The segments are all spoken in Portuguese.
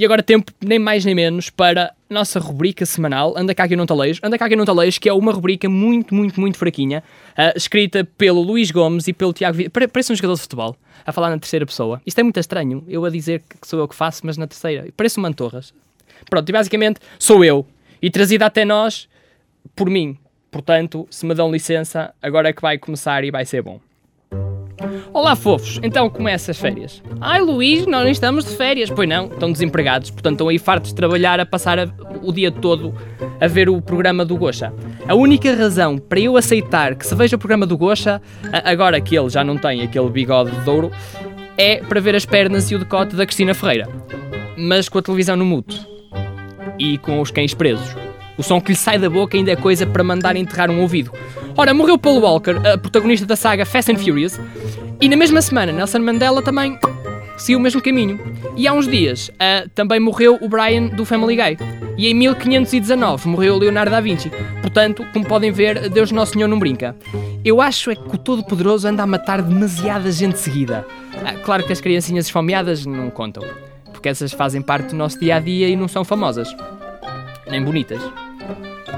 E agora tempo nem mais nem menos para a nossa rubrica semanal Anda cá que não talejo. Anda cá que não talejo, que é uma rubrica muito, muito, muito fraquinha, uh, escrita pelo Luís Gomes e pelo Tiago Vidal. Parece um jogador de futebol, a falar na terceira pessoa. Isto é muito estranho, eu a dizer que sou eu que faço, mas na terceira. Parece uma Mantorras. Pronto, e basicamente sou eu. E trazida até nós por mim. Portanto, se me dão licença, agora é que vai começar e vai ser bom. Olá, fofos! Então começa as férias. Ai, Luís, nós não estamos de férias. Pois não, estão desempregados, portanto estão aí fartos de trabalhar a passar a, o dia todo a ver o programa do Gocha. A única razão para eu aceitar que se veja o programa do Gocha, agora que ele já não tem aquele bigode de ouro, é para ver as pernas e o decote da Cristina Ferreira. Mas com a televisão no muto. E com os cães presos. O som que lhe sai da boca ainda é coisa para mandar enterrar um ouvido. Ora, morreu Paul Walker, a protagonista da saga Fast and Furious, e na mesma semana Nelson Mandela também seguiu o mesmo caminho. E há uns dias uh, também morreu o Brian do Family Guy. E em 1519 morreu Leonardo da Vinci. Portanto, como podem ver, Deus Nosso Senhor não brinca. Eu acho é que o Todo-Poderoso anda a matar demasiada gente seguida. Ah, claro que as criancinhas esfomeadas não contam, porque essas fazem parte do nosso dia a dia e não são famosas, nem bonitas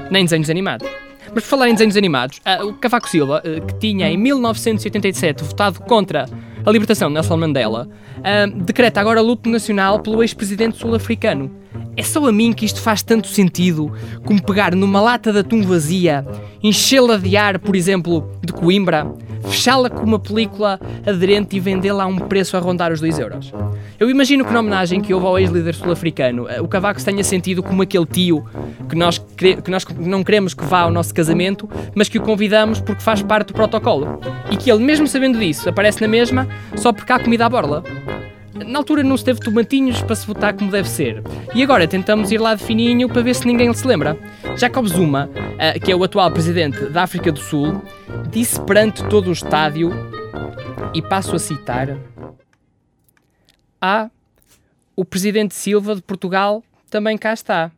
nem desenhos animados. Mas por falar em desenhos animados, uh, o Cavaco Silva, uh, que tinha em 1987 votado contra a libertação de Nelson Mandela, uh, decreta agora luto nacional pelo ex-presidente sul-africano. É só a mim que isto faz tanto sentido como pegar numa lata de atum vazia, enchê-la de ar, por exemplo, de Coimbra, fechá-la com uma película aderente e vendê-la a um preço a rondar os 2 euros. Eu imagino que na homenagem que houve ao ex-líder sul-africano, eh, o Cavaco se tenha sentido como aquele tio que nós, que nós não queremos que vá ao nosso casamento, mas que o convidamos porque faz parte do protocolo. E que ele, mesmo sabendo disso, aparece na mesma só porque há comida à borla. Na altura não se teve tomatinhos para se votar como deve ser. E agora tentamos ir lá de fininho para ver se ninguém se lembra. Jacob Zuma, eh, que é o atual presidente da África do Sul, disse perante todo o estádio, e passo a citar: Ah, o presidente Silva de Portugal também cá está.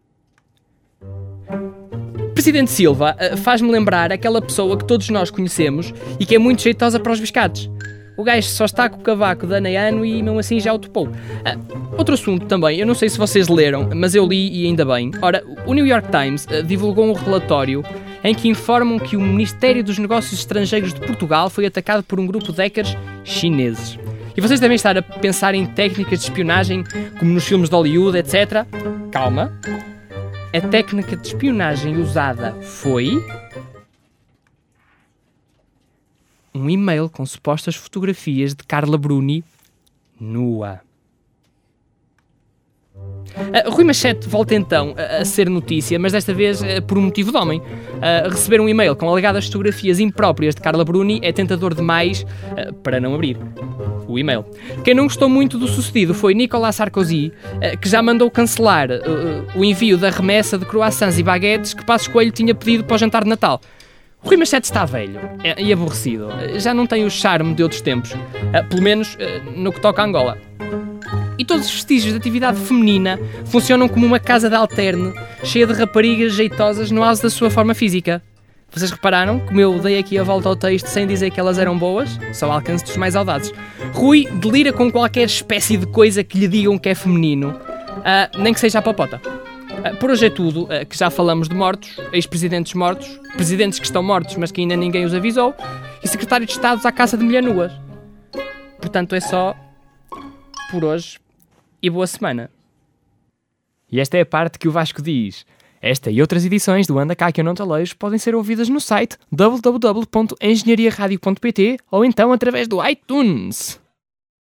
Presidente Silva eh, faz-me lembrar aquela pessoa que todos nós conhecemos e que é muito jeitosa para os biscates. O gajo só está com o cavaco de ano a ano e mesmo assim já o topou. Uh, outro assunto também, eu não sei se vocês leram, mas eu li e ainda bem. Ora, o New York Times uh, divulgou um relatório em que informam que o Ministério dos Negócios Estrangeiros de Portugal foi atacado por um grupo de hackers chineses. E vocês devem estar a pensar em técnicas de espionagem, como nos filmes de Hollywood, etc. Calma. A técnica de espionagem usada foi um e-mail com supostas fotografias de Carla Bruni nua. Uh, Rui Machete volta então a, a, ser notícia, mas desta vez uh, por um motivo de homem. Uh, receber um e-mail com alegadas fotografias impróprias de Carla Bruni é tentador demais para não abrir o e-mail. Quem não gostou muito do sucedido foi Nicolas Sarkozy, que já mandou cancelar o envio da remessa de croissants e baguetes que Passos Coelho tinha pedido para o jantar de Natal. Rui Machete está velho é, e aborrecido. Já não tem o charme de outros tempos. Uh, pelo menos uh, no que toca a Angola. E todos os vestígios de atividade feminina funcionam como uma casa de alterne, cheia de raparigas jeitosas no auge da sua forma física. Vocês repararam como eu dei aqui a volta ao texto sem dizer que elas eram boas? Só alcance dos mais audazes. Rui delira com qualquer espécie de coisa que lhe digam que é feminino, uh, nem que seja a popota. Ah, por hoje é tudo, ah, que já falamos de mortos, ex-presidentes mortos, presidentes que estão mortos mas que ainda ninguém os avisou, e secretários de Estado à caça de mulher nuas. Portanto, é só por hoje e boa semana. E esta é a parte que o Vasco diz. Esta e outras edições do Anda Cá Que Eu Não Te Leio podem ser ouvidas no site www.engenhariaradio.pt ou então através do iTunes.